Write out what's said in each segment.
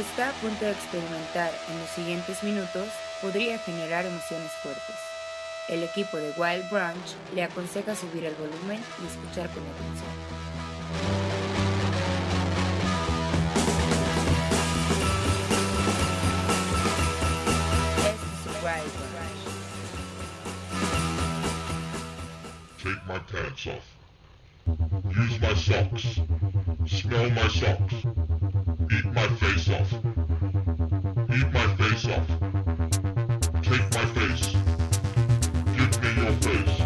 que está a punto de experimentar en los siguientes minutos podría generar emociones fuertes. El equipo de Wild Branch le aconseja subir el volumen y escuchar con atención. Este Take my pants off. Use my socks. Smell my socks. Eat my face off. Eat my face off. Take my face. Give me your face.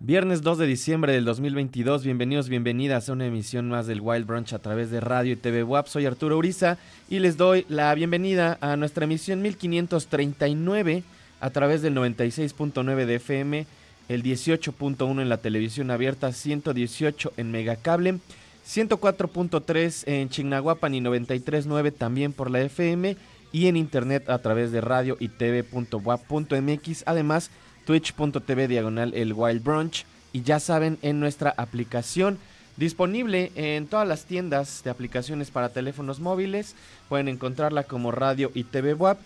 Viernes 2 de diciembre del 2022, bienvenidos, bienvenidas a una emisión más del Wild Brunch a través de radio y TV WAP. Soy Arturo Uriza y les doy la bienvenida a nuestra emisión 1539 a través del 96.9 de FM, el 18.1 en la televisión abierta, 118 en Megacable, 104.3 en Chignahuapan y 93.9 también por la FM y en internet a través de radio y tv.wap.mx. Además, twitch.tv diagonal el Wild Brunch y ya saben en nuestra aplicación disponible en todas las tiendas de aplicaciones para teléfonos móviles. Pueden encontrarla como radio y TV WAP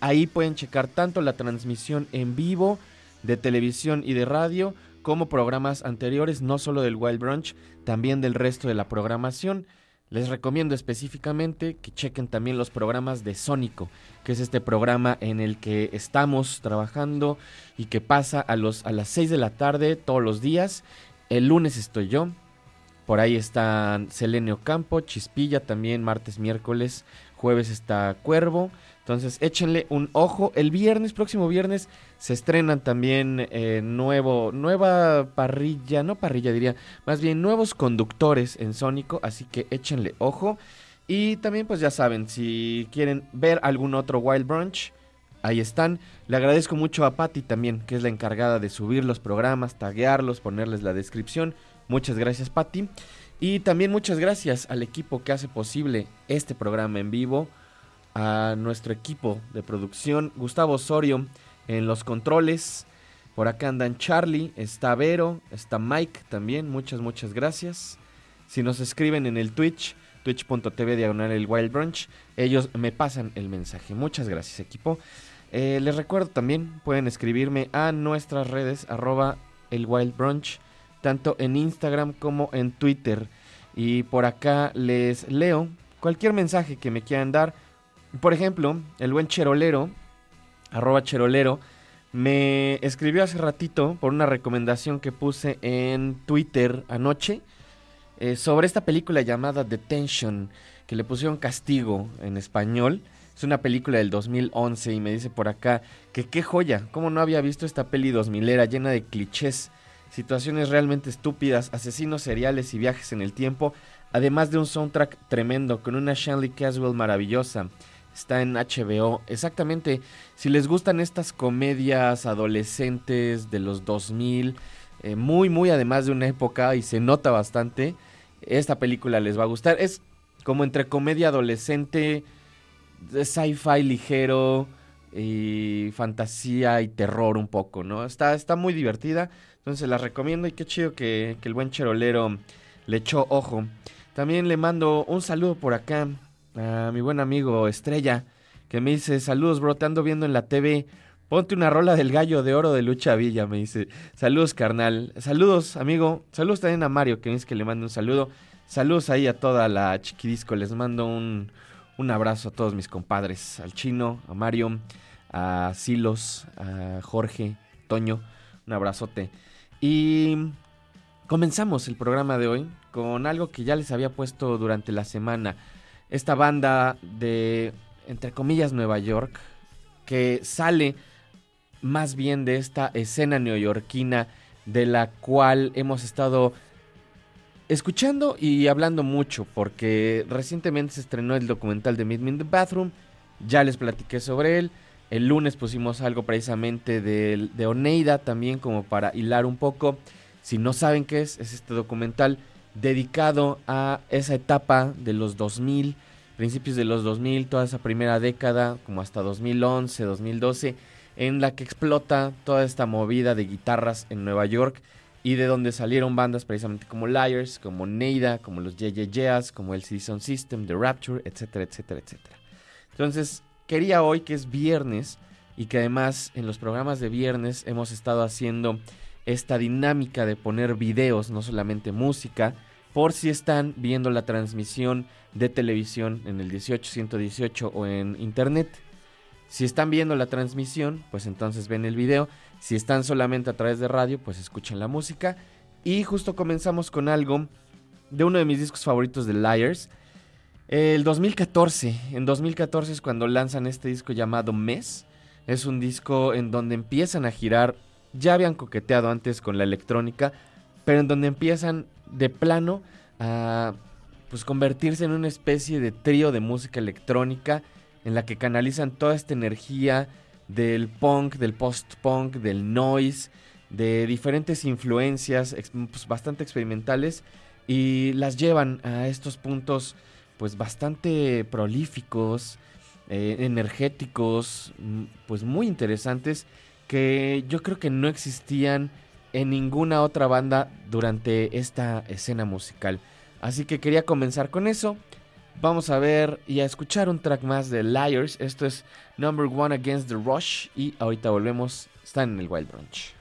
ahí pueden checar tanto la transmisión en vivo de televisión y de radio como programas anteriores no solo del Wild Brunch también del resto de la programación les recomiendo específicamente que chequen también los programas de Sónico, que es este programa en el que estamos trabajando y que pasa a, los, a las 6 de la tarde todos los días. El lunes estoy yo. Por ahí están Selenio Campo, Chispilla también, martes, miércoles, jueves está Cuervo. Entonces échenle un ojo. El viernes, próximo viernes, se estrenan también eh, nuevo, nueva parrilla, no parrilla diría, más bien nuevos conductores en Sónico, así que échenle ojo. Y también pues ya saben, si quieren ver algún otro Wild Brunch, ahí están. Le agradezco mucho a Patty también, que es la encargada de subir los programas, taguearlos, ponerles la descripción. Muchas gracias Patty. Y también muchas gracias al equipo que hace posible este programa en vivo a nuestro equipo de producción, Gustavo Osorio en los controles. Por acá andan Charlie, está Vero, está Mike también, muchas, muchas gracias. Si nos escriben en el Twitch, twitch.tv el Wild Brunch, ellos me pasan el mensaje. Muchas gracias equipo. Eh, les recuerdo también, pueden escribirme a nuestras redes, arroba el Wild Brunch, tanto en Instagram como en Twitter. Y por acá les leo cualquier mensaje que me quieran dar por ejemplo, el buen Cherolero, arroba Cherolero, me escribió hace ratito por una recomendación que puse en Twitter anoche eh, sobre esta película llamada Detention, que le pusieron castigo en español. Es una película del 2011 y me dice por acá que qué joya, cómo no había visto esta peli 2000 era llena de clichés, situaciones realmente estúpidas, asesinos seriales y viajes en el tiempo, además de un soundtrack tremendo con una Shanley Caswell maravillosa. Está en HBO. Exactamente. Si les gustan estas comedias adolescentes de los 2000, eh, muy, muy además de una época y se nota bastante, esta película les va a gustar. Es como entre comedia adolescente, sci-fi ligero y fantasía y terror un poco, ¿no? Está, está muy divertida. Entonces la recomiendo y qué chido que, que el buen cherolero le echó ojo. También le mando un saludo por acá a mi buen amigo Estrella, que me dice, saludos bro, te ando viendo en la TV, ponte una rola del gallo de oro de Lucha Villa, me dice, saludos carnal, saludos amigo, saludos también a Mario, que me dice que le mando un saludo, saludos ahí a toda la chiquidisco, les mando un, un abrazo a todos mis compadres, al chino, a Mario, a Silos, a Jorge, Toño, un abrazote. Y comenzamos el programa de hoy con algo que ya les había puesto durante la semana esta banda de, entre comillas, Nueva York, que sale más bien de esta escena neoyorquina de la cual hemos estado escuchando y hablando mucho, porque recientemente se estrenó el documental de Meet Me in the Bathroom, ya les platiqué sobre él, el lunes pusimos algo precisamente de, de Oneida también como para hilar un poco, si no saben qué es, es este documental dedicado a esa etapa de los 2000, principios de los 2000, toda esa primera década, como hasta 2011, 2012, en la que explota toda esta movida de guitarras en Nueva York y de donde salieron bandas precisamente como Liars, como Neida, como los JJJs, como el Citizen System, The Rapture, etcétera, etcétera, etcétera. Entonces, quería hoy que es viernes y que además en los programas de viernes hemos estado haciendo esta dinámica de poner videos, no solamente música, por si están viendo la transmisión de televisión en el 18118 o en internet. Si están viendo la transmisión, pues entonces ven el video. Si están solamente a través de radio, pues escuchan la música. Y justo comenzamos con algo de uno de mis discos favoritos de Liars. El 2014. En 2014 es cuando lanzan este disco llamado Mes. Es un disco en donde empiezan a girar ya habían coqueteado antes con la electrónica, pero en donde empiezan de plano a pues convertirse en una especie de trío de música electrónica en la que canalizan toda esta energía del punk, del post-punk, del noise, de diferentes influencias pues, bastante experimentales y las llevan a estos puntos pues bastante prolíficos, eh, energéticos, mm, pues muy interesantes que yo creo que no existían en ninguna otra banda durante esta escena musical. Así que quería comenzar con eso. Vamos a ver y a escuchar un track más de Liars. Esto es Number One Against the Rush. Y ahorita volvemos. Están en el Wild Brunch.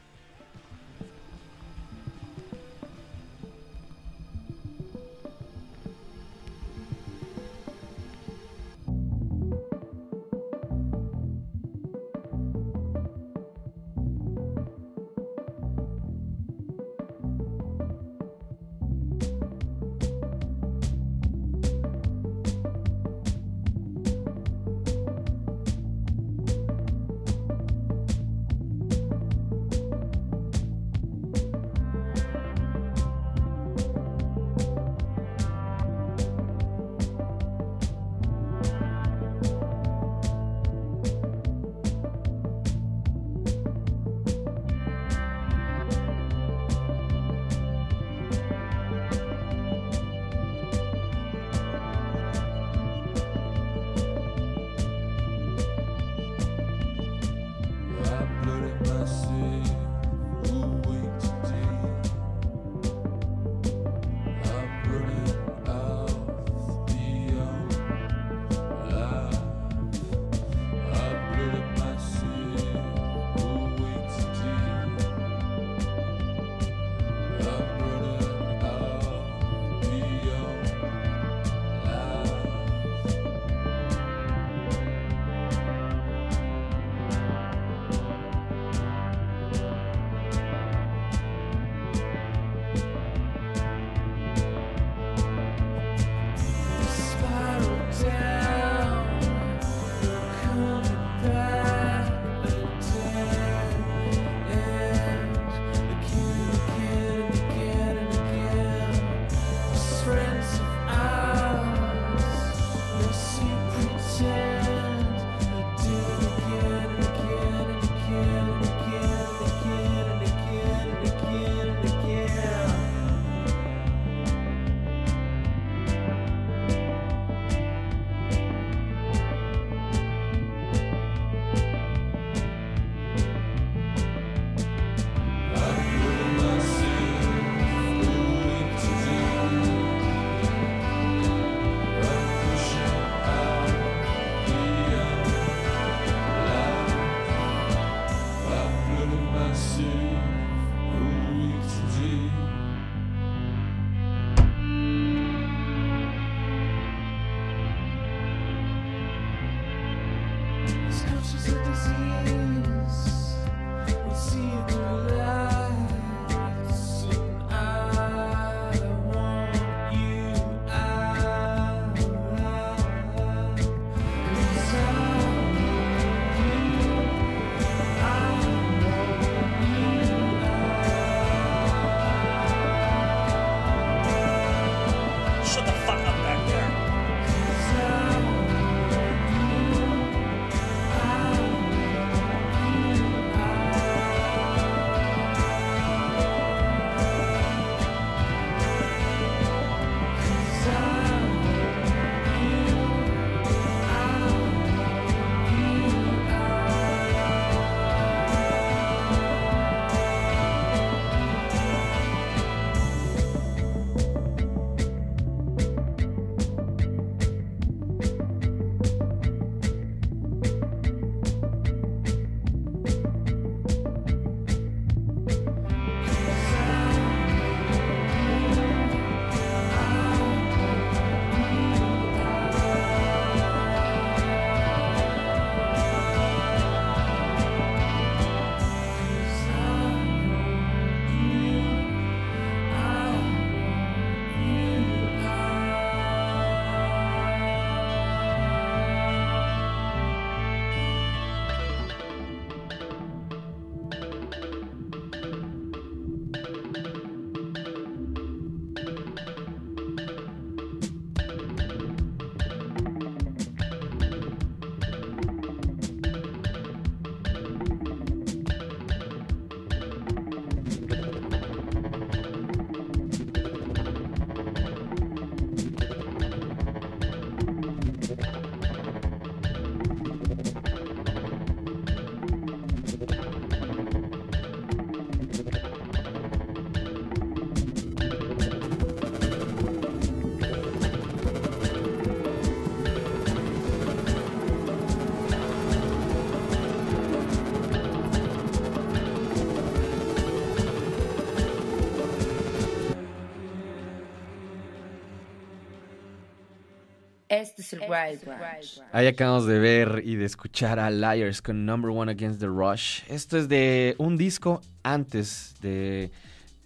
Ahí acabamos de ver y de escuchar a Liars con Number One Against the Rush. Esto es de un disco antes de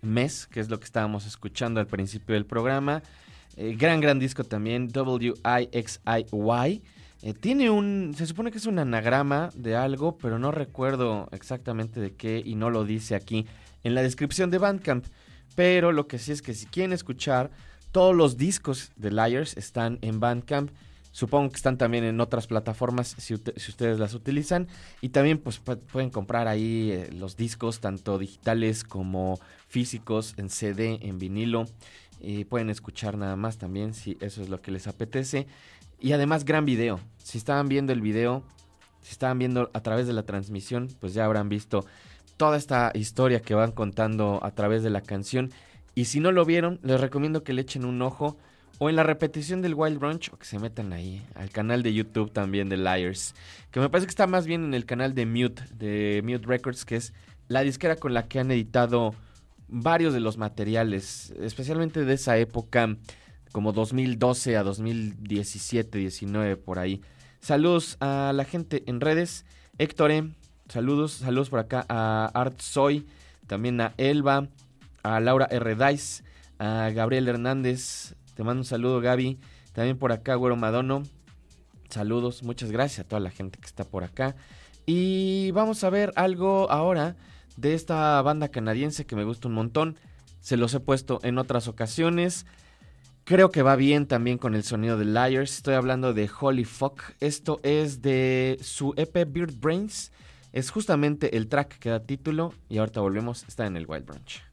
Mes, que es lo que estábamos escuchando al principio del programa. Eh, gran, gran disco también, W-I-X-I-Y. Eh, tiene un, se supone que es un anagrama de algo, pero no recuerdo exactamente de qué y no lo dice aquí en la descripción de Bandcamp. Pero lo que sí es que si quieren escuchar, todos los discos de Liars están en Bandcamp. Supongo que están también en otras plataformas si, ustedes las utilizan. Y también pues pu- pueden comprar ahí eh, los discos, tanto digitales como físicos, en CD, en vinilo. Y pueden escuchar nada más también si eso es lo que les apetece. Y además gran video. Si estaban viendo el video, si estaban viendo a través de la transmisión, pues ya habrán visto toda esta historia que van contando a través de la canción. Y si no lo vieron, les recomiendo que le echen un ojo o en la repetición del Wild Brunch o que se metan ahí al canal de YouTube también de Liars, que me parece que está más bien en el canal de Mute, de Mute Records, que es la disquera con la que han editado varios de los materiales, especialmente de esa época, como 2012 a 2017, 19 por ahí. Saludos a la gente en redes, Héctor M, saludos, saludos por acá a Art Soy, también a Elba, a Laura R. Dice, a Gabriel Hernández, te mando un saludo Gaby, también por acá Güero Madono, saludos, muchas gracias a toda la gente que está por acá. Y vamos a ver algo ahora de esta banda canadiense que me gusta un montón, se los he puesto en otras ocasiones. Creo que va bien también con el sonido de Liars. Estoy hablando de Holy Fuck. Esto es de su EP Beard Brains. Es justamente el track que da título. Y ahorita volvemos. Está en el Wild Branch.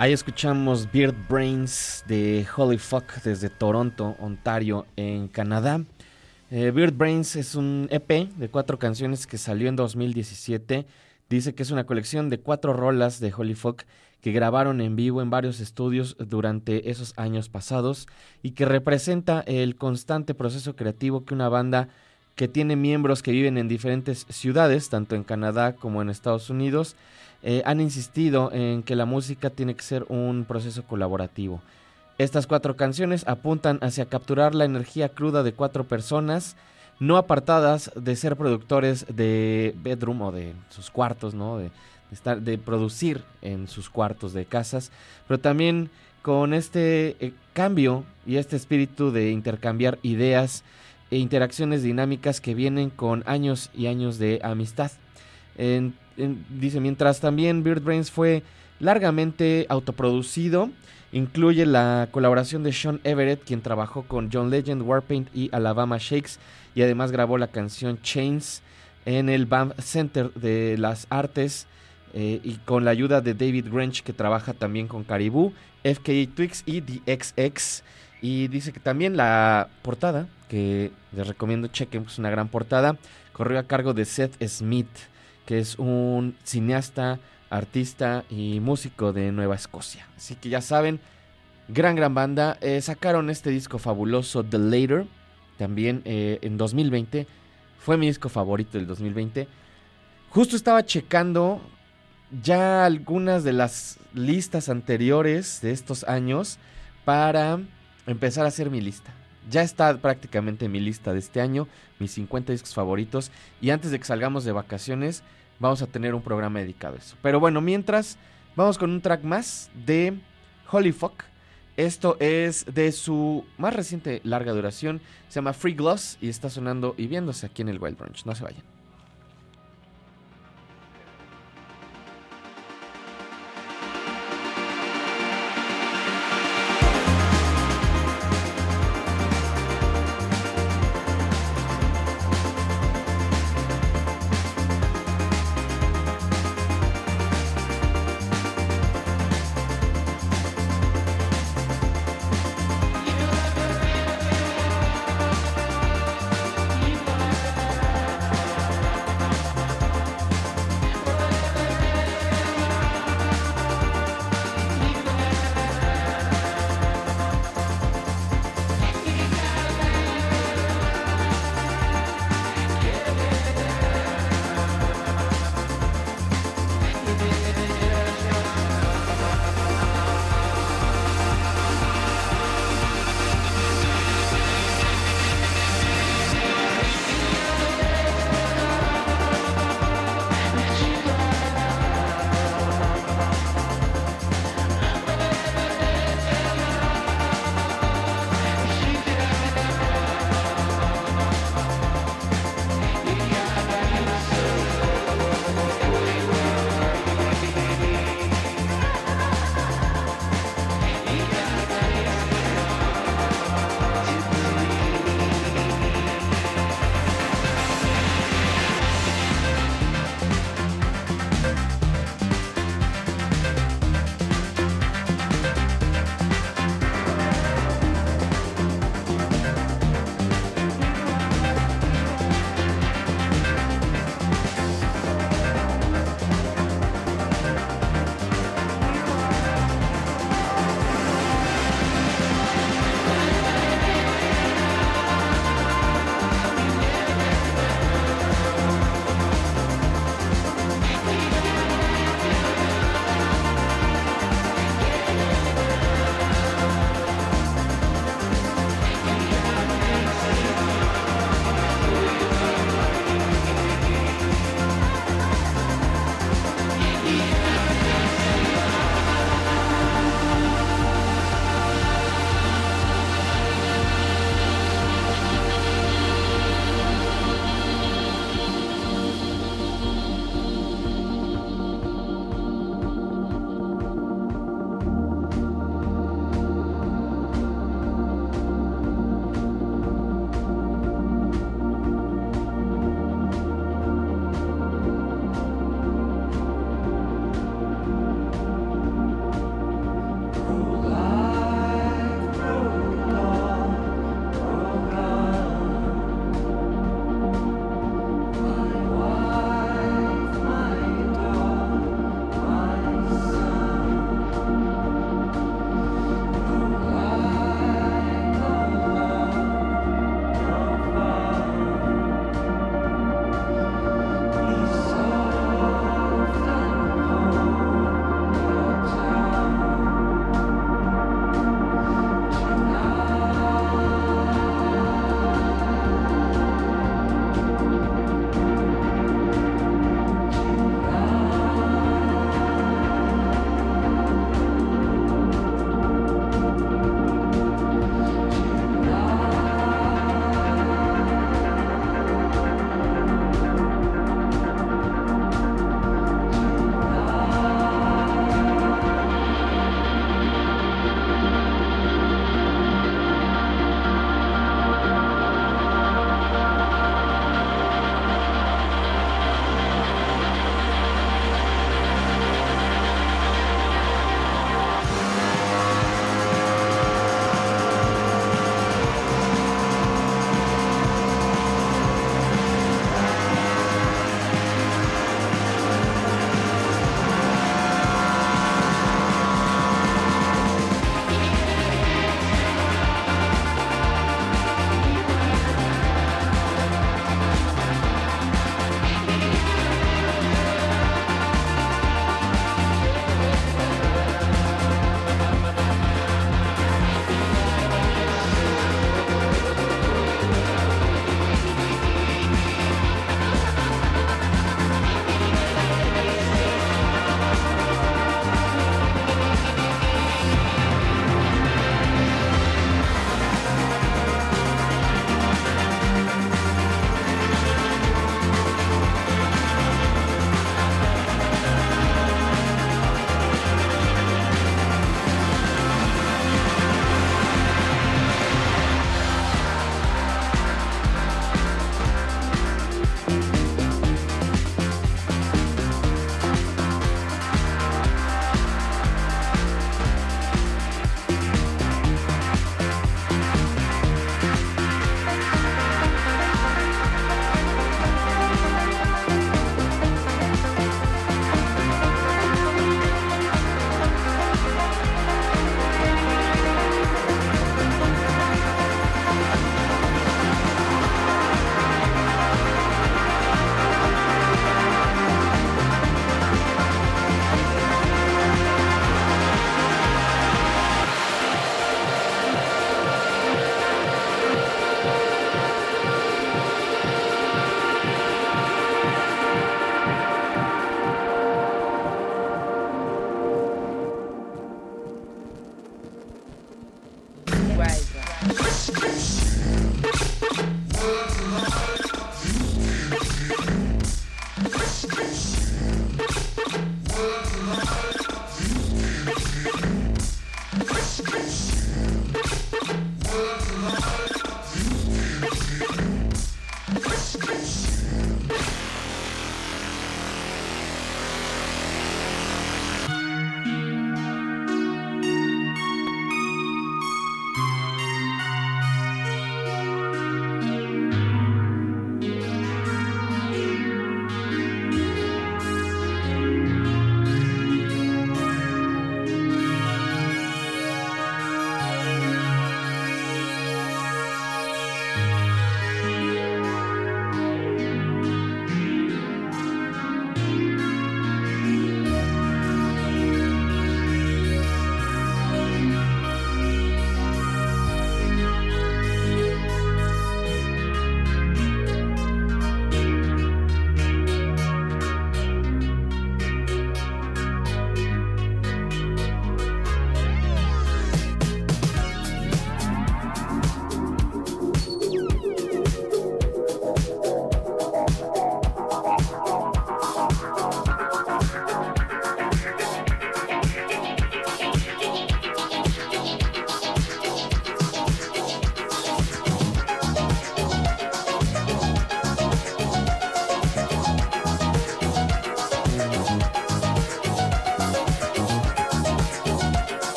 Ahí escuchamos Beard Brains de Holy Fuck desde Toronto, Ontario, en Canadá. Eh, Beard Brains es un EP de cuatro canciones que salió en 2017. Dice que es una colección de cuatro rolas de Holy Fuck que grabaron en vivo en varios estudios durante esos años pasados y que representa el constante proceso creativo que una banda que tiene miembros que viven en diferentes ciudades, tanto en Canadá como en Estados Unidos, eh, han insistido en que la música tiene que ser un proceso colaborativo. Estas cuatro canciones apuntan hacia capturar la energía cruda de cuatro personas, no apartadas de ser productores de bedroom o de sus cuartos, ¿no? De, estar, de producir en sus cuartos de casas, pero también con este eh, cambio y este espíritu de intercambiar ideas e interacciones dinámicas que vienen con años y años de amistad. En- dice, mientras también Beard Brains fue largamente autoproducido, incluye la colaboración de Sean Everett, quien trabajó con John Legend, Warpaint y Alabama Shakes, y además grabó la canción Chains en el BAM Center de las Artes eh, y con la ayuda de David Grange que trabaja también con Caribou, FKA Twix y The XX. Y dice que también la portada, que les recomiendo chequen, es una gran portada, corrió a cargo de Seth Smith, que es un cineasta, artista y músico de Nueva Escocia. Así que ya saben, gran, gran banda. Eh, sacaron este disco fabuloso, The Later, también eh, en 2020. Fue mi disco favorito del 2020. Justo estaba checando ya algunas de las listas anteriores de estos años para empezar a hacer mi lista. Ya está prácticamente mi lista de este año, mis 50 discos favoritos. Y antes de que salgamos de vacaciones, vamos a tener un programa dedicado a eso. Pero bueno, mientras, vamos con un track más de Holy Fuck. Esto es de su más reciente larga duración. Se llama Free Gloss y está sonando y viéndose aquí en el Wild Brunch. No se vayan.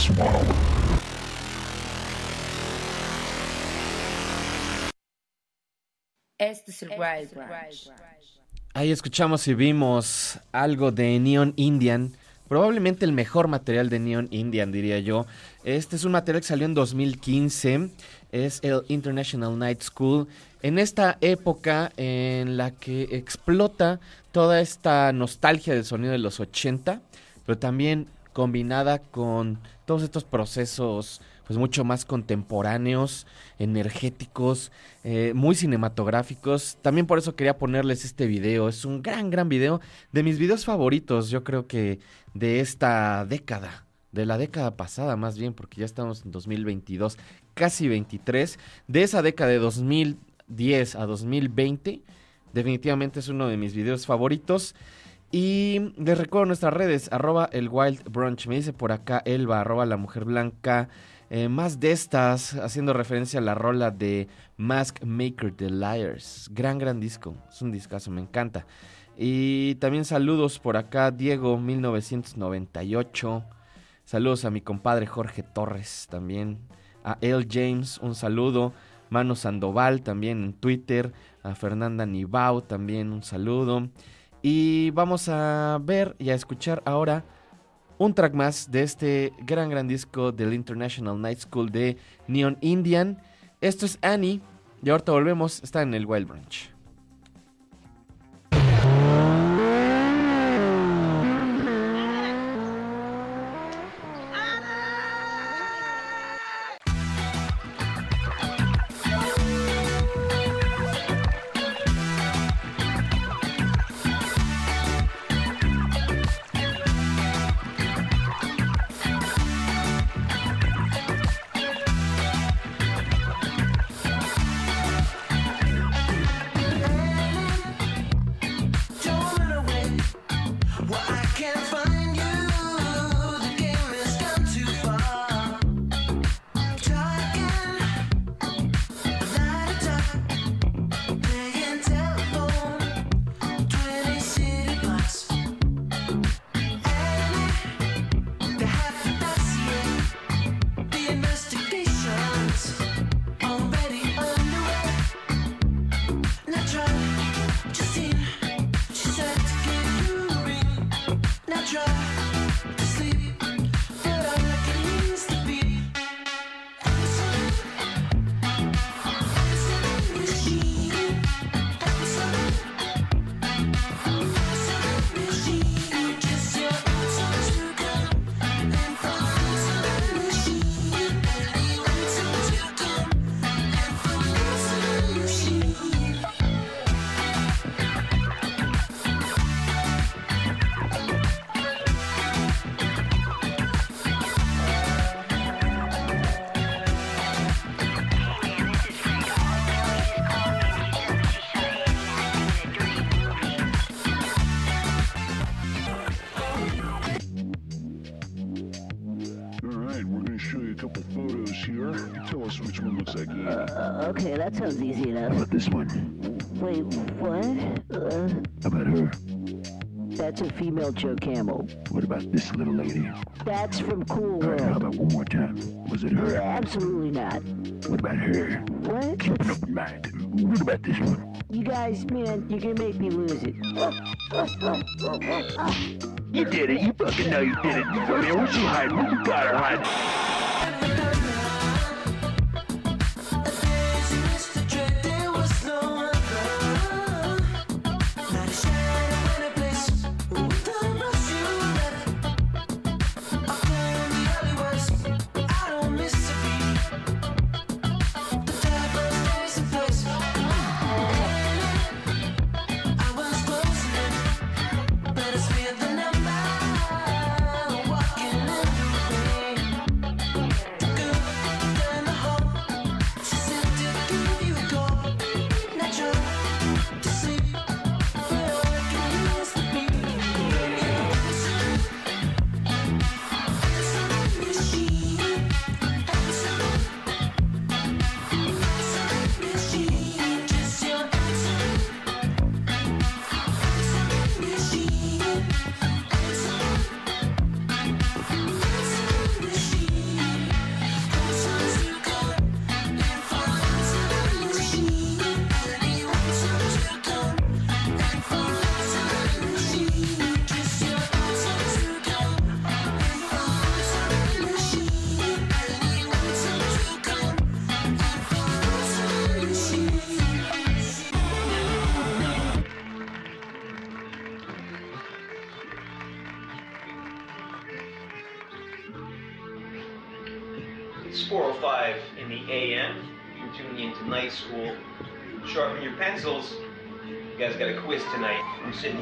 Smile. Este es el Wild Branch. Ahí escuchamos y vimos algo de Neon Indian. Probablemente el mejor material de Neon Indian, diría yo. Este es un material que salió en 2015. Es el International Night School. En esta época en la que explota toda esta nostalgia del sonido de los 80, pero también combinada con todos estos procesos pues mucho más contemporáneos, energéticos, eh, muy cinematográficos. También por eso quería ponerles este video. Es un gran, gran video. De mis videos favoritos, yo creo que de esta década. De la década pasada más bien, porque ya estamos en 2022, casi 23. De esa década de 2010 a 2020, definitivamente es uno de mis videos favoritos. Y les recuerdo nuestras redes, arroba el Wild Brunch. Me dice por acá Elba, arroba la mujer blanca. Eh, más de estas, haciendo referencia a la rola de Mask Maker The Liars. Gran, gran disco. Es un discazo, me encanta. Y también saludos por acá, Diego 1998. Saludos a mi compadre Jorge Torres también. A El James, un saludo. Mano Sandoval también en Twitter. A Fernanda Nibau también un saludo. Y vamos a ver y a escuchar ahora un track más de este gran, gran disco del International Night School de Neon Indian. Esto es Annie. Y ahorita volvemos. Está en el Wild Branch. Okay, that sounds easy How enough. about this one? Wait, what? Uh, How about her? that's a female Joe Camel. What about this little lady? That's from Cool All right, how about one more time? Was it her? Absolutely not. What about her? What? Keep an open mind. What about this one? You guys, man, you're gonna make me lose it. You did it. You fucking know you did it. You there. Where's she hiding? Where you got her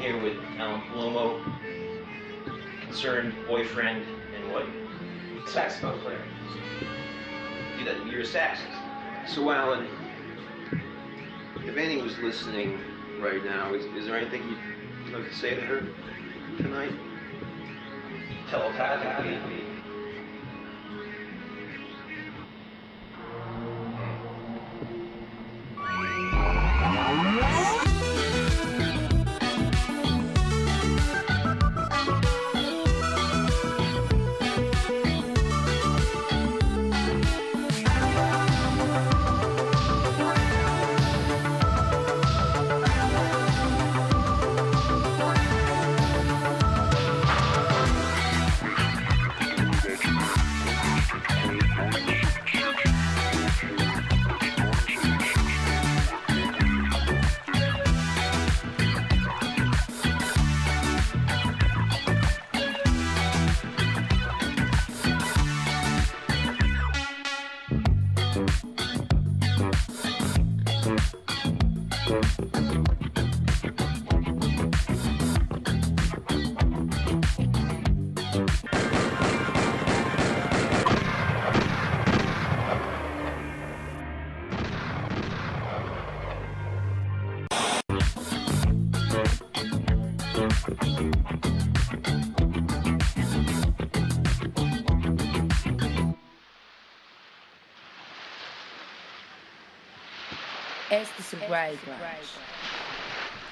here with Alan Palomo, concerned boyfriend, and what? Saxophone player. You that- You're a saxophonist. So, Alan, if Annie was listening right now, is, is there anything you'd like to say to her tonight? Telepathically.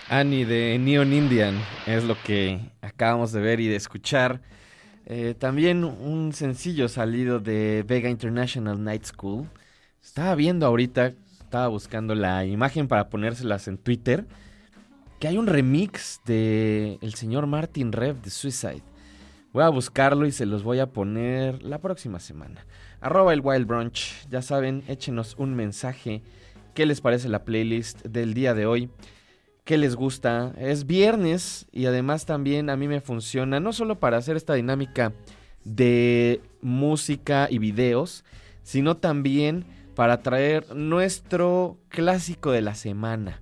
Annie de Neon Indian es lo que acabamos de ver y de escuchar. Eh, también un sencillo salido de Vega International Night School. Estaba viendo ahorita, estaba buscando la imagen para ponérselas en Twitter, que hay un remix de el señor Martin Rev de Suicide. Voy a buscarlo y se los voy a poner la próxima semana. Arroba el Wild Brunch. Ya saben, échenos un mensaje. ¿Qué les parece la playlist del día de hoy? ¿Qué les gusta? Es viernes y además también a mí me funciona no solo para hacer esta dinámica de música y videos, sino también para traer nuestro clásico de la semana.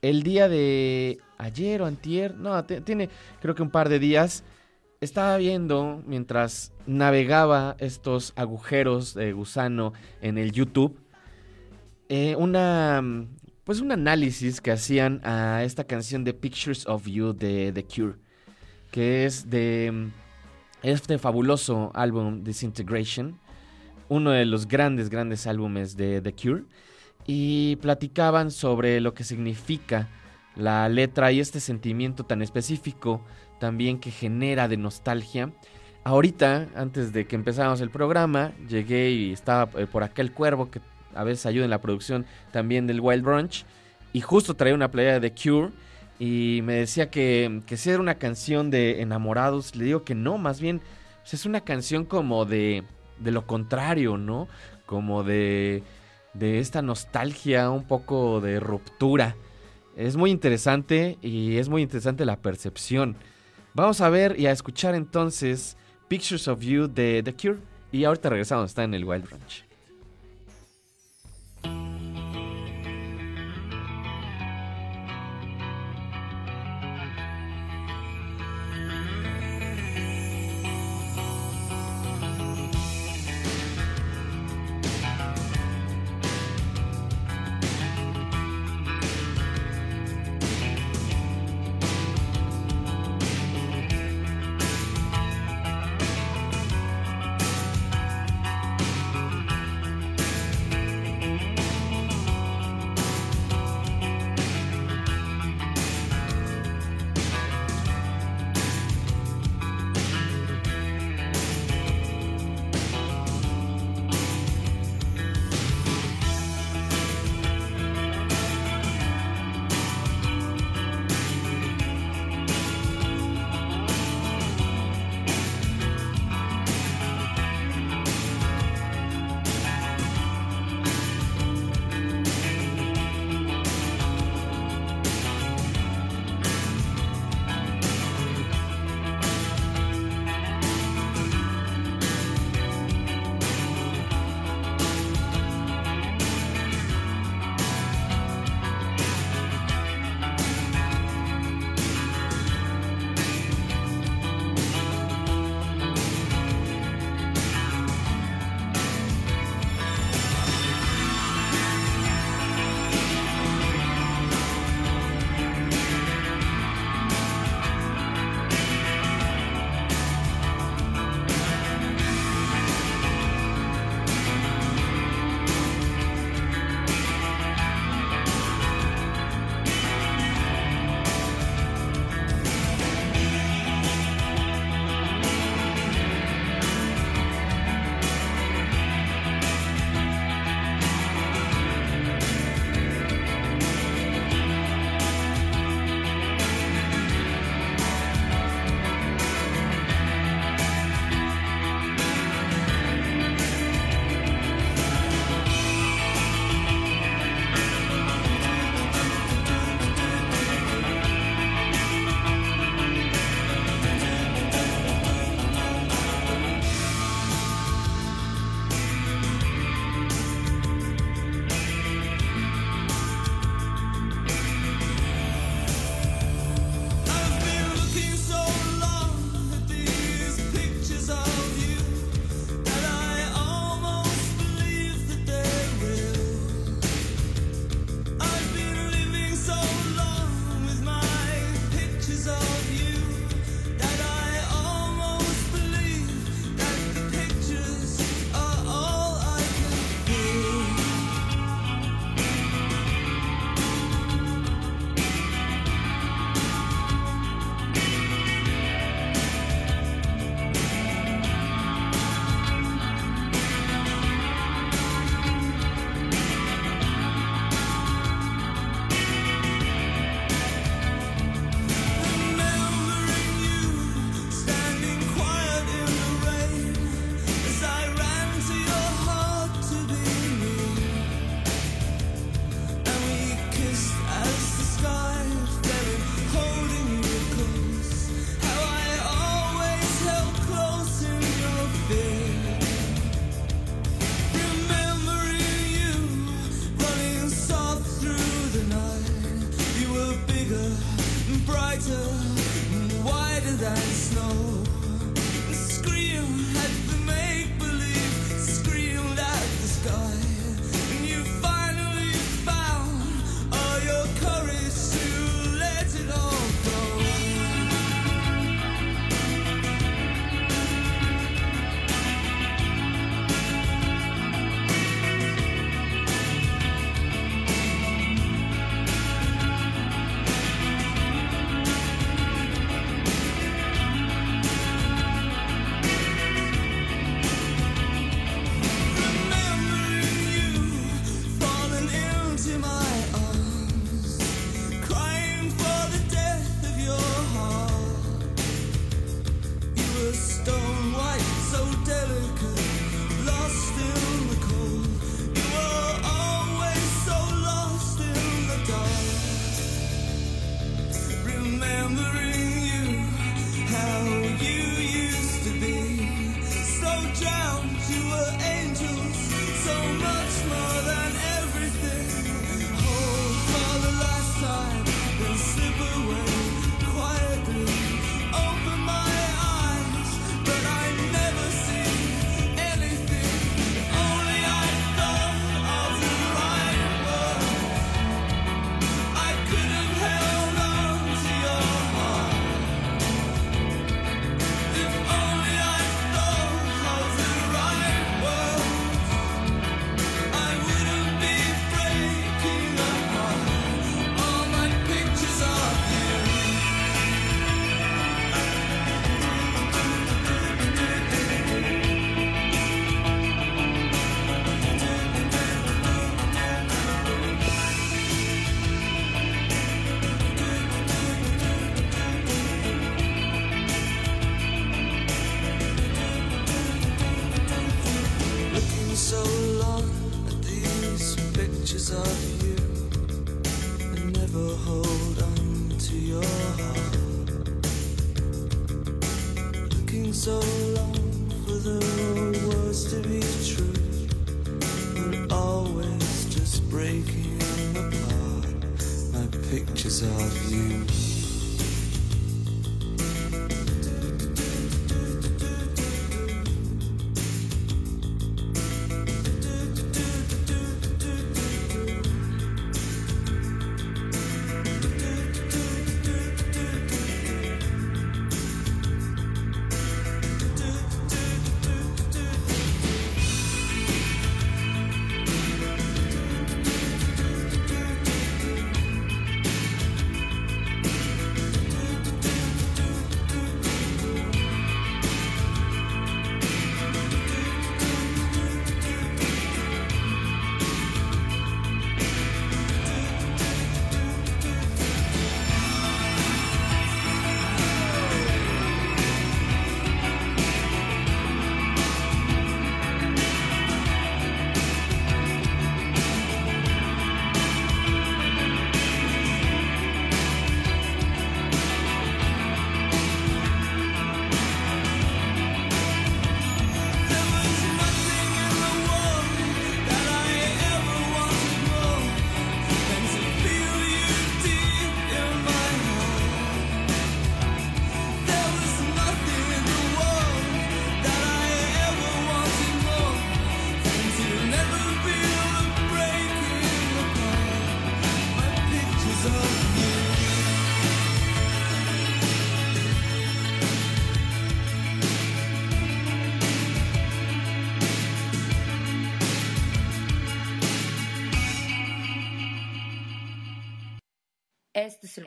El día de ayer o antier, no, tiene creo que un par de días, estaba viendo mientras navegaba estos agujeros de gusano en el YouTube, eh, una, mm, pues un análisis que hacían a esta canción de Pictures of You de The Cure, que es de mm, este fabuloso álbum Disintegration, uno de los grandes, grandes álbumes de The Cure, y platicaban sobre lo que significa la letra y este sentimiento tan específico también que genera de nostalgia. Ahorita, antes de que empezáramos el programa, llegué y estaba eh, por acá el cuervo que a veces ayuda en la producción también del Wild Brunch y justo traía una playa de Cure y me decía que, que si era una canción de enamorados, le digo que no, más bien pues, es una canción como de, de lo contrario, ¿no? Como de, de esta nostalgia, un poco de ruptura. Es muy interesante y es muy interesante la percepción. Vamos a ver y a escuchar entonces Pictures of You de The Cure y ahorita regresamos, está en el Wild Ranch.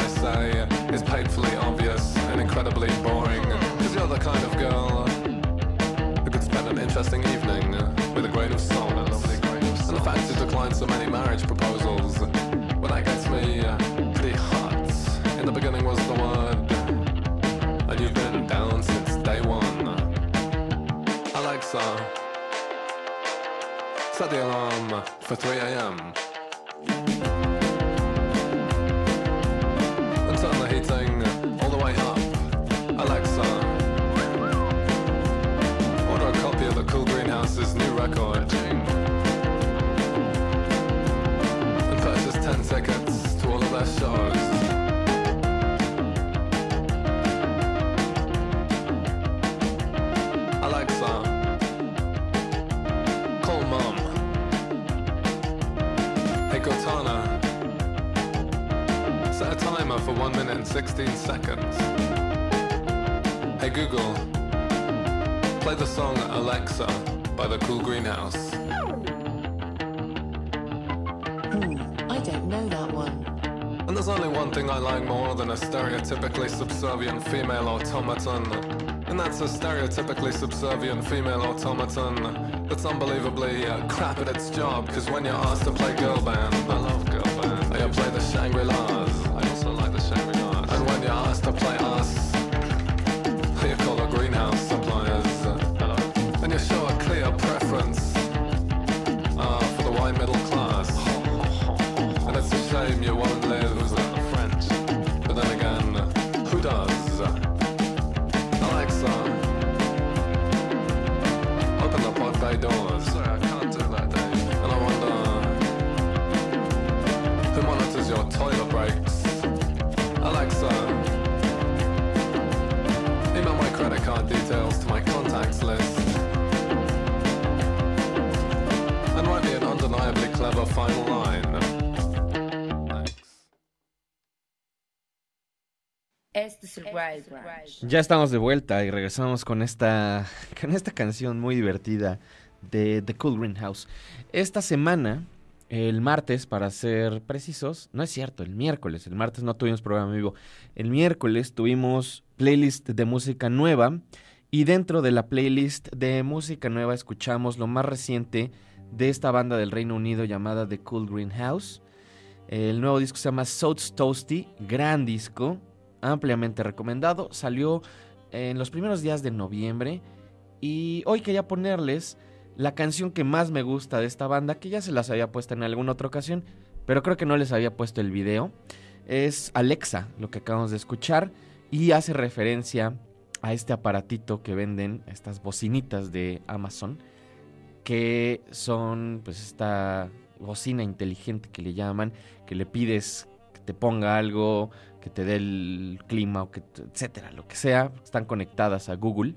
I say is painfully obvious and incredibly boring. Cause you're the kind of girl who could spend an interesting evening with a grain of salt. And the fact you declined so many marriage proposals, when that gets me pretty hot. In the beginning was the word, and you've been down since day one. Alexa, set the alarm for 3 a.m. Alexa by the Cool Greenhouse. Hmm, I don't know that one. And there's only one thing I like more than a stereotypically subservient female automaton. And that's a stereotypically subservient female automaton that's unbelievably uh, crap at its job, because when you're asked to play girl band, I love girl band, I play the Shangri-Las. I also like the Shangri-Las. And when you're asked to play us, months. Ya estamos de vuelta y regresamos con esta, con esta canción muy divertida de The Cool Greenhouse. Esta semana, el martes, para ser precisos, no es cierto, el miércoles, el martes no tuvimos programa vivo, el miércoles tuvimos playlist de música nueva y dentro de la playlist de música nueva escuchamos lo más reciente de esta banda del Reino Unido llamada The Cool Greenhouse. El nuevo disco se llama South Toasty, gran disco, ampliamente recomendado. Salió en los primeros días de noviembre y hoy quería ponerles la canción que más me gusta de esta banda, que ya se las había puesto en alguna otra ocasión, pero creo que no les había puesto el video. Es Alexa, lo que acabamos de escuchar, y hace referencia a este aparatito que venden, estas bocinitas de Amazon, que son pues esta bocina inteligente que le llaman, que le pides que te ponga algo, que te dé el clima o que te- etcétera, lo que sea, están conectadas a Google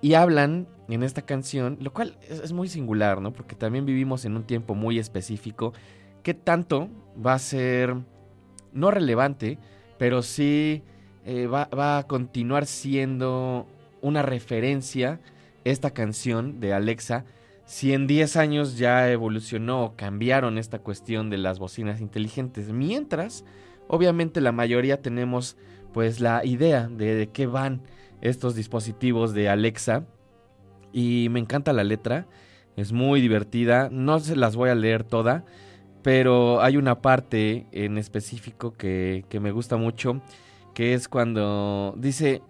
y hablan en esta canción, lo cual es, muy singular, ¿no? Porque también vivimos en un tiempo muy específico que tanto va a ser no relevante, pero sí eh, va a continuar siendo una referencia esta canción de Alexa. Si en 10 años ya evolucionó cambiaron esta cuestión de las bocinas inteligentes, mientras obviamente la mayoría tenemos pues la idea de, de qué van estos dispositivos de Alexa. Y me encanta la letra, es muy divertida, no se las voy a leer toda, pero hay una parte en específico que, que me gusta mucho, que es cuando dice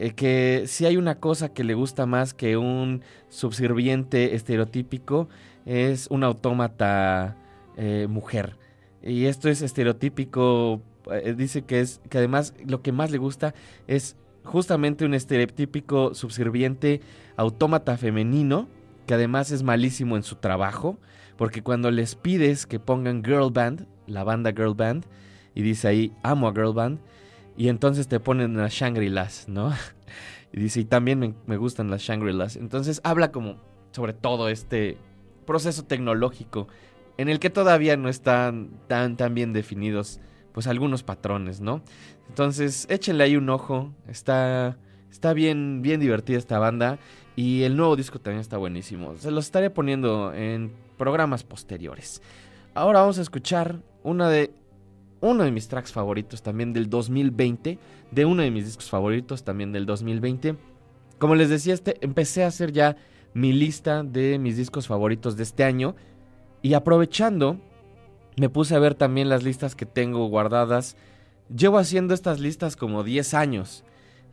eh, que si hay una cosa que le gusta más que un subserviente estereotípico, es un autómata eh, mujer. Y esto es estereotípico, eh, dice que es que además lo que más le gusta es justamente un estereotípico subserviente autómata femenino, que además es malísimo en su trabajo, porque cuando les pides que pongan girl band, la banda girl band, y dice ahí, amo a girl band, y entonces te ponen las Shangri-Las, ¿no? Y dice, y también me, me gustan las Shangri-Las. Entonces habla como sobre todo este proceso tecnológico en el que todavía no están tan, tan bien definidos pues algunos patrones, ¿no? Entonces échenle ahí un ojo, está, está bien, bien divertida esta banda y el nuevo disco también está buenísimo. Se los estaré poniendo en programas posteriores. Ahora vamos a escuchar una de uno de mis tracks favoritos también del 2020, de uno de mis discos favoritos también del 2020. Como les decía, este, empecé a hacer ya mi lista de mis discos favoritos de este año y aprovechando me puse a ver también las listas que tengo guardadas. Llevo haciendo estas listas como 10 años.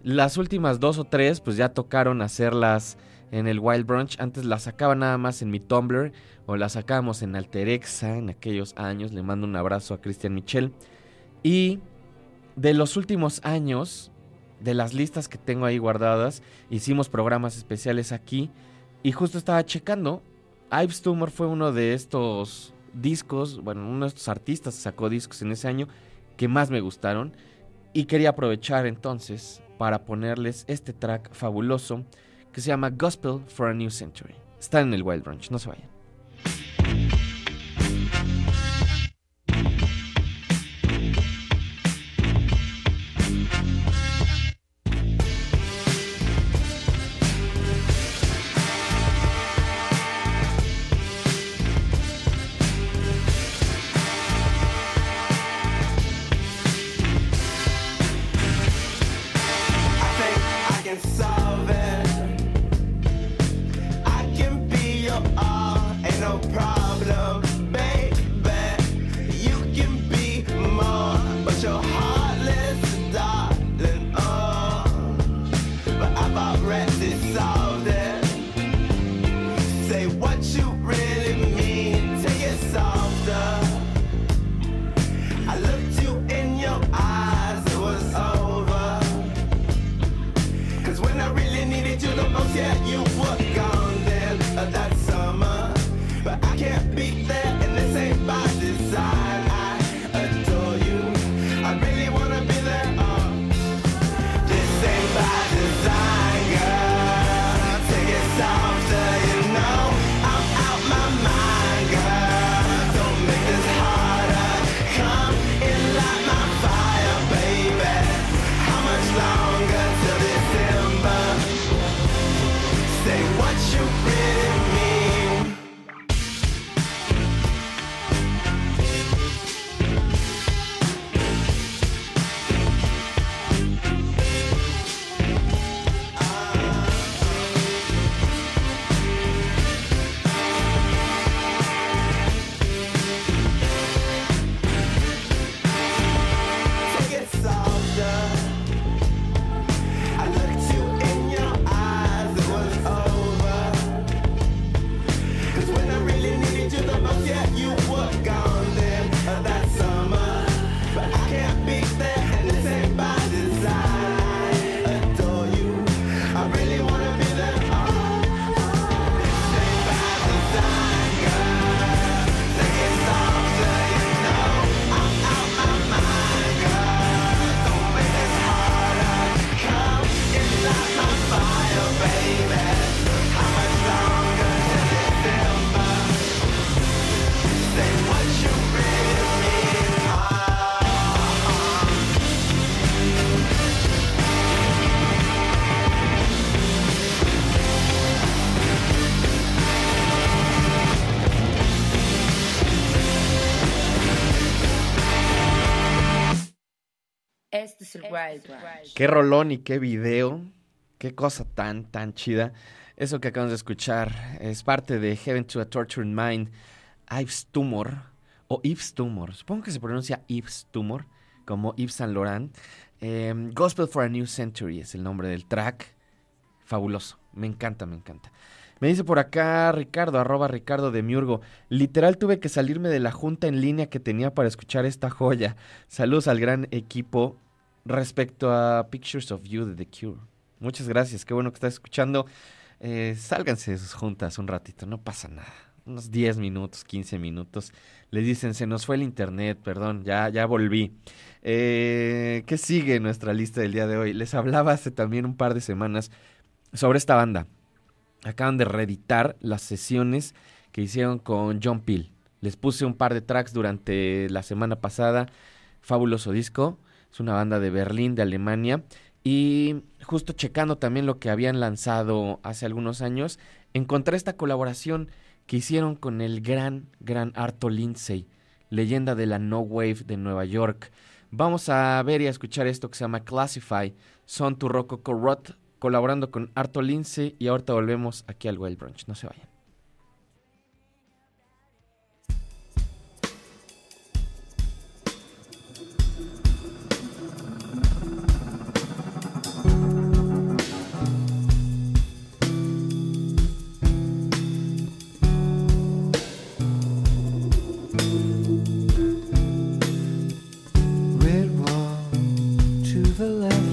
Las últimas dos o tres pues ya tocaron hacerlas en el Wild Brunch. Antes las sacaba nada más en mi Tumblr o las sacábamos en Alterexa en aquellos años. Le mando un abrazo a Cristian Michel. Y de los últimos años, de las listas que tengo ahí guardadas, hicimos programas especiales aquí. Y justo estaba checando. Ives Tumor fue uno de estos discos, bueno, uno de estos artistas sacó discos en ese año que más me gustaron. Y quería aprovechar entonces para ponerles este track fabuloso que se llama Gospel for a New Century. Está en el Wild Ranch, no se vayan. Qué rolón y qué video. Qué cosa tan, tan chida. Eso que acabamos de escuchar es parte de Heaven to a Tortured Mind, Yves Tumor, o Yves Tumor. Supongo que se pronuncia Yves Tumor, como Yves Saint Laurent. Eh, Gospel for a New Century es el nombre del track. Fabuloso. Me encanta, me encanta. Me dice por acá Ricardo, arroba Ricardo de Miurgo. Literal tuve que salirme de la junta en línea que tenía para escuchar esta joya. Saludos al gran equipo respecto a Pictures of You de The Cure. Muchas gracias, qué bueno que estás escuchando. Eh, sálganse juntas un ratito, no pasa nada. Unos 10 minutos, 15 minutos. Les dicen, se nos fue el internet, perdón, ya, ya volví. Eh, ¿Qué sigue en nuestra lista del día de hoy? Les hablaba hace también un par de semanas sobre esta banda. Acaban de reeditar las sesiones que hicieron con John Peel. Les puse un par de tracks durante la semana pasada. Fabuloso disco. Es una banda de Berlín, de Alemania. Y justo checando también lo que habían lanzado hace algunos años, encontré esta colaboración que hicieron con el gran, gran Arto Lindsay, leyenda de la No Wave de Nueva York. Vamos a ver y a escuchar esto que se llama Classify. Son tu Rococo Rot colaborando con Arto Lindsay y ahorita volvemos aquí al Wild Brunch. No se vayan. To the left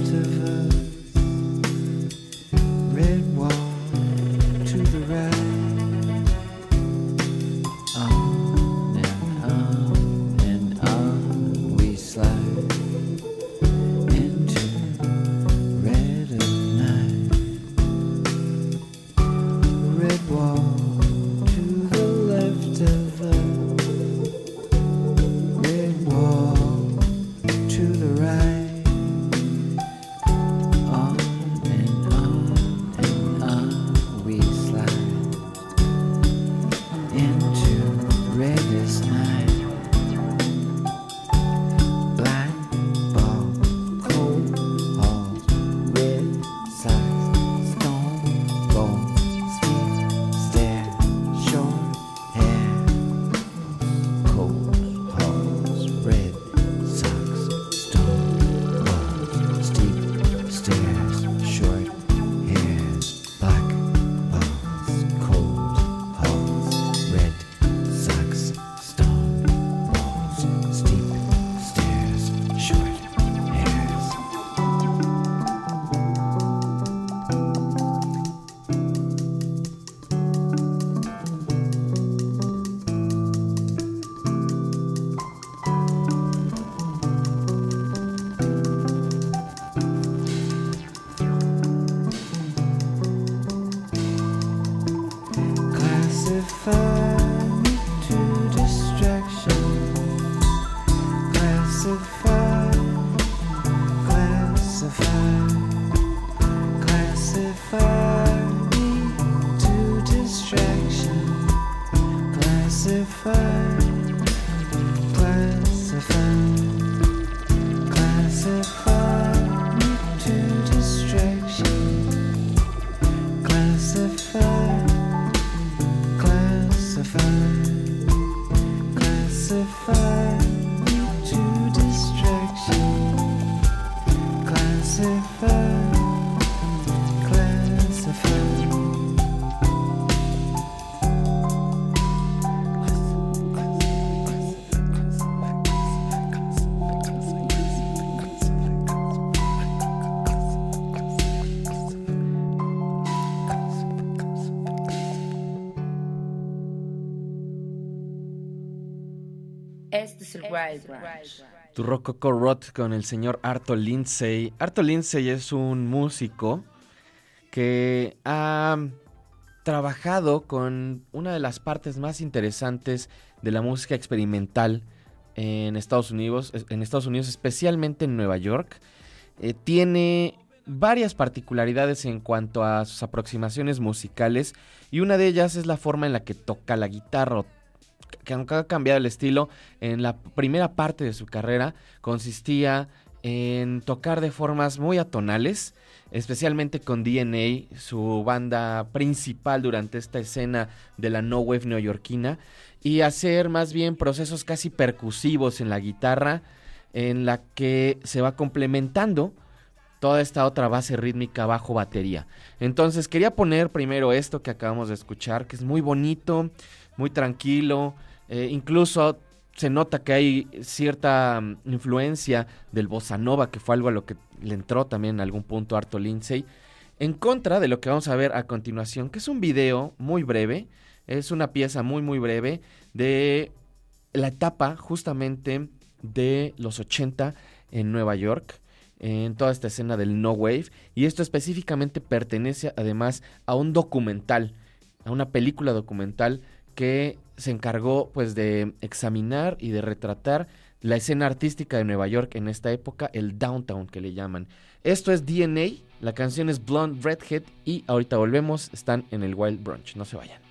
Este es el Wild Branch. Tu Rococo Rot con el señor Arto Lindsay. Arto Lindsay es un músico que ha trabajado con una de las partes más interesantes de la música experimental en Estados Unidos, en Estados Unidos especialmente en Nueva York. Eh, tiene varias particularidades en cuanto a sus aproximaciones musicales y una de ellas es la forma en la que toca la guitarra o que aunque ha cambiado el estilo, en la primera parte de su carrera consistía en tocar de formas muy atonales, especialmente con DNA, su banda principal durante esta escena de la no wave neoyorquina, y hacer más bien procesos casi percusivos en la guitarra, en la que se va complementando toda esta otra base rítmica bajo batería. Entonces quería poner primero esto que acabamos de escuchar, que es muy bonito, muy tranquilo, eh, incluso se nota que hay cierta mm, influencia del bossa nova, que fue algo a lo que le entró también en algún punto Arto Lindsay, en contra de lo que vamos a ver a continuación, que es un video muy breve, es una pieza muy muy breve de la etapa justamente de los 80 en Nueva York, en toda esta escena del No Wave, y esto específicamente pertenece además a un documental, a una película documental que se encargó pues de examinar y de retratar la escena artística de Nueva York en esta época, el downtown que le llaman. Esto es DNA, la canción es Blonde Redhead y ahorita volvemos, están en el Wild Brunch, no se vayan.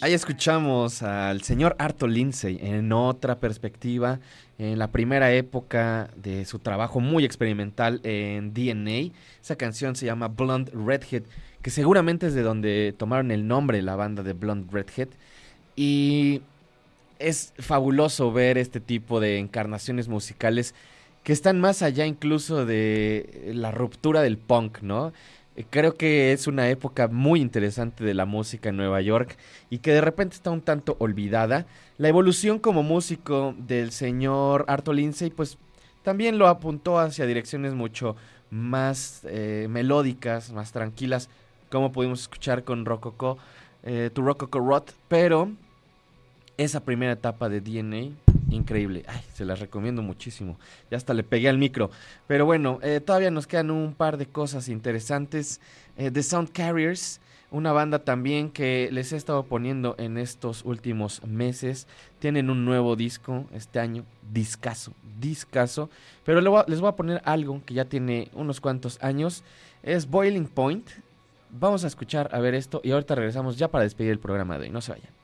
Ahí escuchamos al señor Arto Lindsay en otra perspectiva, en la primera época de su trabajo muy experimental en DNA. Esa canción se llama Blonde Redhead, que seguramente es de donde tomaron el nombre la banda de Blonde Redhead. Y es fabuloso ver este tipo de encarnaciones musicales que están más allá incluso de la ruptura del punk, ¿no? Eh, Creo que es una época muy interesante de la música en Nueva York y que de repente está un tanto olvidada. La evolución como músico del señor Arto Lindsay, pues también lo apuntó hacia direcciones mucho más eh, melódicas, más tranquilas, como pudimos escuchar con Rococo, eh, Tu Rococo Rot, pero esa primera etapa de DNA, increíble. Ay, se las recomiendo muchísimo. Ya hasta le pegué al micro. Pero bueno, eh, todavía nos quedan un par de cosas interesantes. Eh, The Sound Carriers, una banda también que les he estado poniendo en estos últimos meses. Tienen un nuevo disco este año, discaso, discaso. Pero les voy a poner algo que ya tiene unos cuantos años. Es Boiling Point. Vamos a escuchar a ver esto y ahorita regresamos ya para despedir el programa de hoy. No se vayan.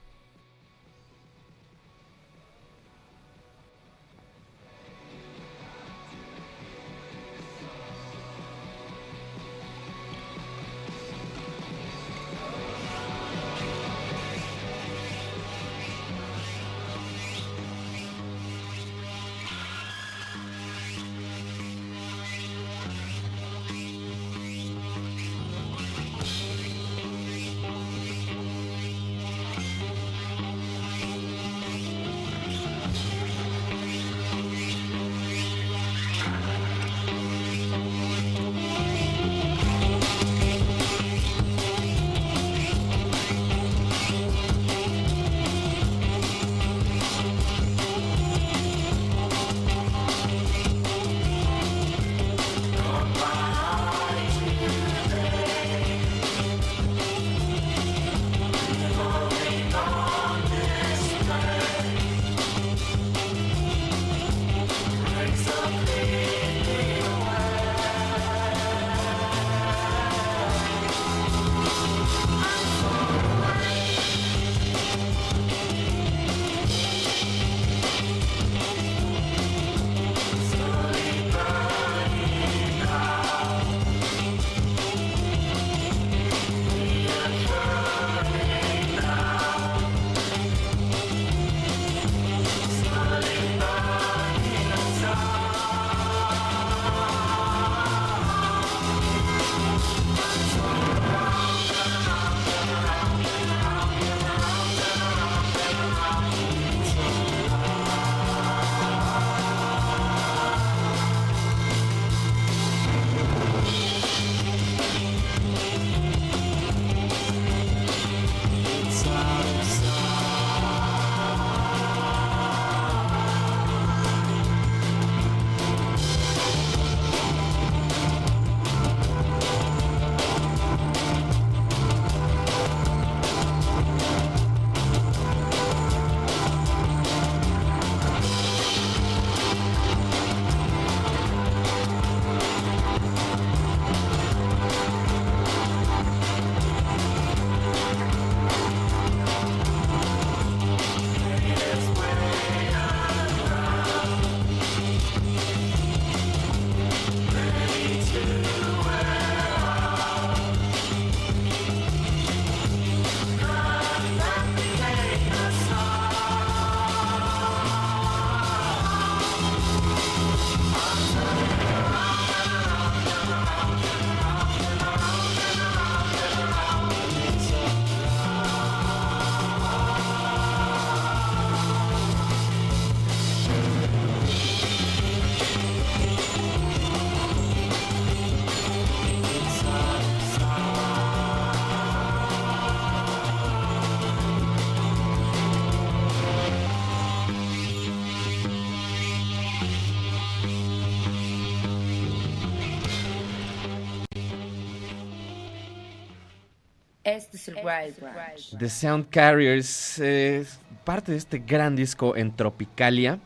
Este es el Wild Branch. The Sound Carriers, eh, parte de este gran disco en Tropicalia.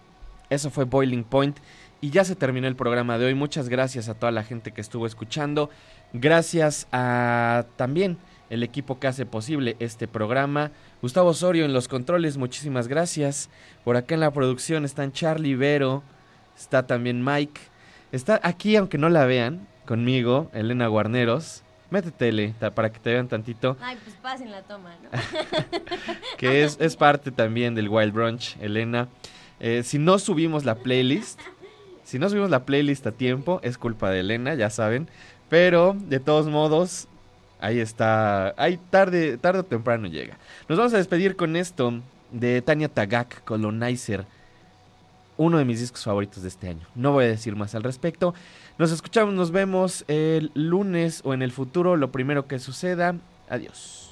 Eso fue Boiling Point. Y ya se terminó el programa de hoy. Muchas gracias a toda la gente que estuvo escuchando. Gracias a también el equipo que hace posible este programa. Gustavo Osorio en los controles, muchísimas gracias. Por acá en la producción están Charlie Vero, está también Mike. Está aquí, aunque no la vean, conmigo, Elena Guarneros. Métetele para que te vean tantito. Ay, pues pasen la toma, ¿no? que es, es parte también del Wild Brunch, Elena. Eh, si no subimos la playlist, si no subimos la playlist a tiempo, es culpa de Elena, ya saben. Pero, de todos modos, ahí está. Ahí tarde, tarde o temprano llega. Nos vamos a despedir con esto de Tania Tagak, Colonizer. Uno de mis discos favoritos de este año. No voy a decir más al respecto. Nos escuchamos, nos vemos el lunes o en el futuro, lo primero que suceda. Adiós.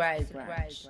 Wild Branch.